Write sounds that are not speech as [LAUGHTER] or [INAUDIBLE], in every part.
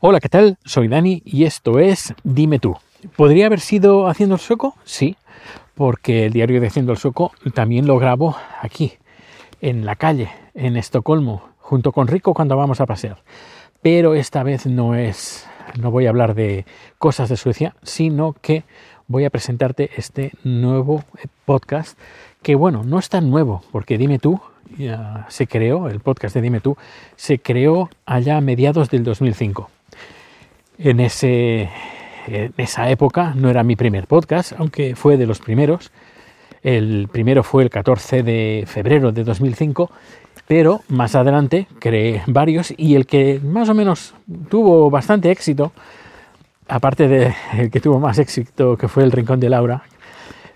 Hola, ¿qué tal? Soy Dani y esto es Dime tú. ¿Podría haber sido Haciendo el Sueco? Sí, porque el diario de Haciendo el Sueco también lo grabo aquí, en la calle, en Estocolmo, junto con Rico cuando vamos a pasear. Pero esta vez no es, no voy a hablar de cosas de Suecia, sino que voy a presentarte este nuevo podcast que bueno, no es tan nuevo, porque Dime tú ya se creó, el podcast de Dime tú, se creó allá a mediados del 2005 en, esa época no era mi primer podcast, aunque fue de los primeros. El primero fue el 14 de febrero de 2005, pero más adelante creé varios y el que más o menos tuvo bastante éxito, aparte del [LAUGHS] que tuvo más éxito que fue el Rincón de Laura,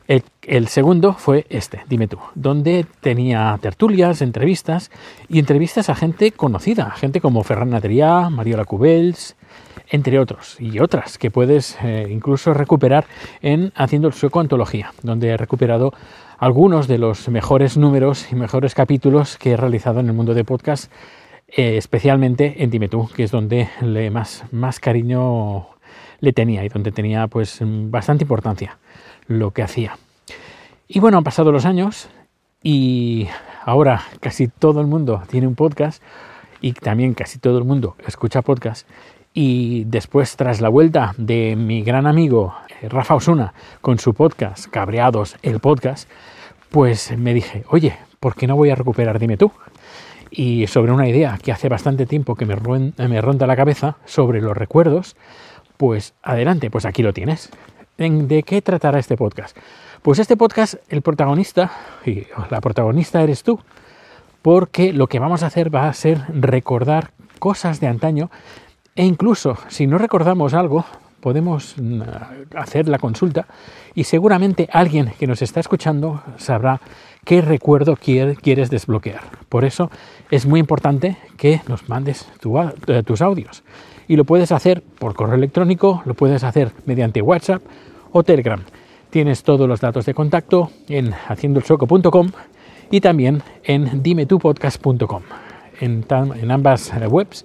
el, el, segundo fue este, dime tú, donde tenía tertulias, entrevistas y entrevistas a gente conocida, gente como Ferran Adrià, Mariola Cubells, entre otros y otras que puedes eh, incluso recuperar en Haciendo el Sueco Antología, donde he recuperado algunos de los mejores números y mejores capítulos que he realizado en el mundo de podcast, eh, especialmente en Dime tú, que es donde le más, más cariño le tenía y donde tenía pues bastante importancia lo que hacía. Y bueno, han pasado los años y ahora casi todo el mundo tiene un podcast y también casi todo el mundo escucha podcast y después, tras la vuelta de mi gran amigo eh, Rafa Osuna con su podcast, Cabreados, el podcast, pues me dije, oye, ¿por qué no voy a recuperar Dime tú? Y sobre una idea que hace bastante tiempo que me, me ronda la cabeza sobre los recuerdos, pues adelante, pues aquí lo tienes. ¿De qué tratará este podcast? Pues este podcast, el protagonista, y la protagonista eres tú, porque lo que vamos a hacer va a ser recordar cosas de antaño e incluso si no recordamos algo, podemos mm, hacer la consulta y seguramente alguien que nos está escuchando sabrá qué recuerdo quieres desbloquear. Por eso es muy importante que nos mandes eh, tus audios. Y lo puedes hacer por correo electrónico, lo puedes hacer mediante WhatsApp o Telegram. Tienes todos los datos de contacto en haciendoelsoco.com y también en dimetupodcast.com. En, en ambas webs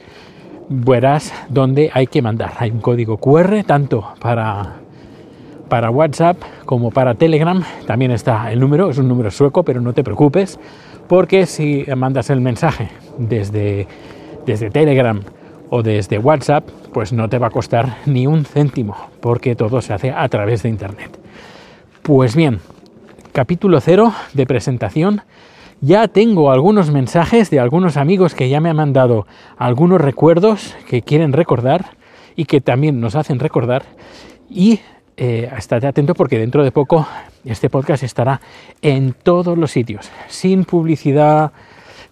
verás dónde hay que mandar. Hay un código QR tanto para, para WhatsApp como para Telegram. También está el número, es un número sueco, pero no te preocupes, porque si mandas el mensaje desde, desde Telegram o desde WhatsApp, pues no te va a costar ni un céntimo, porque todo se hace a través de Internet. Pues bien, capítulo cero de presentación ya tengo algunos mensajes de algunos amigos que ya me han mandado algunos recuerdos que quieren recordar y que también nos hacen recordar. Y eh, estate atento porque dentro de poco este podcast estará en todos los sitios, sin publicidad,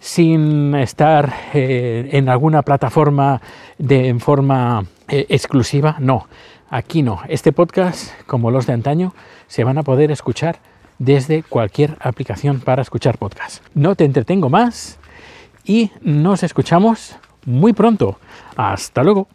sin estar eh, en alguna plataforma de, en forma eh, exclusiva. No, aquí no. Este podcast, como los de antaño, se van a poder escuchar desde cualquier aplicación para escuchar podcast. No te entretengo más y nos escuchamos muy pronto. Hasta luego.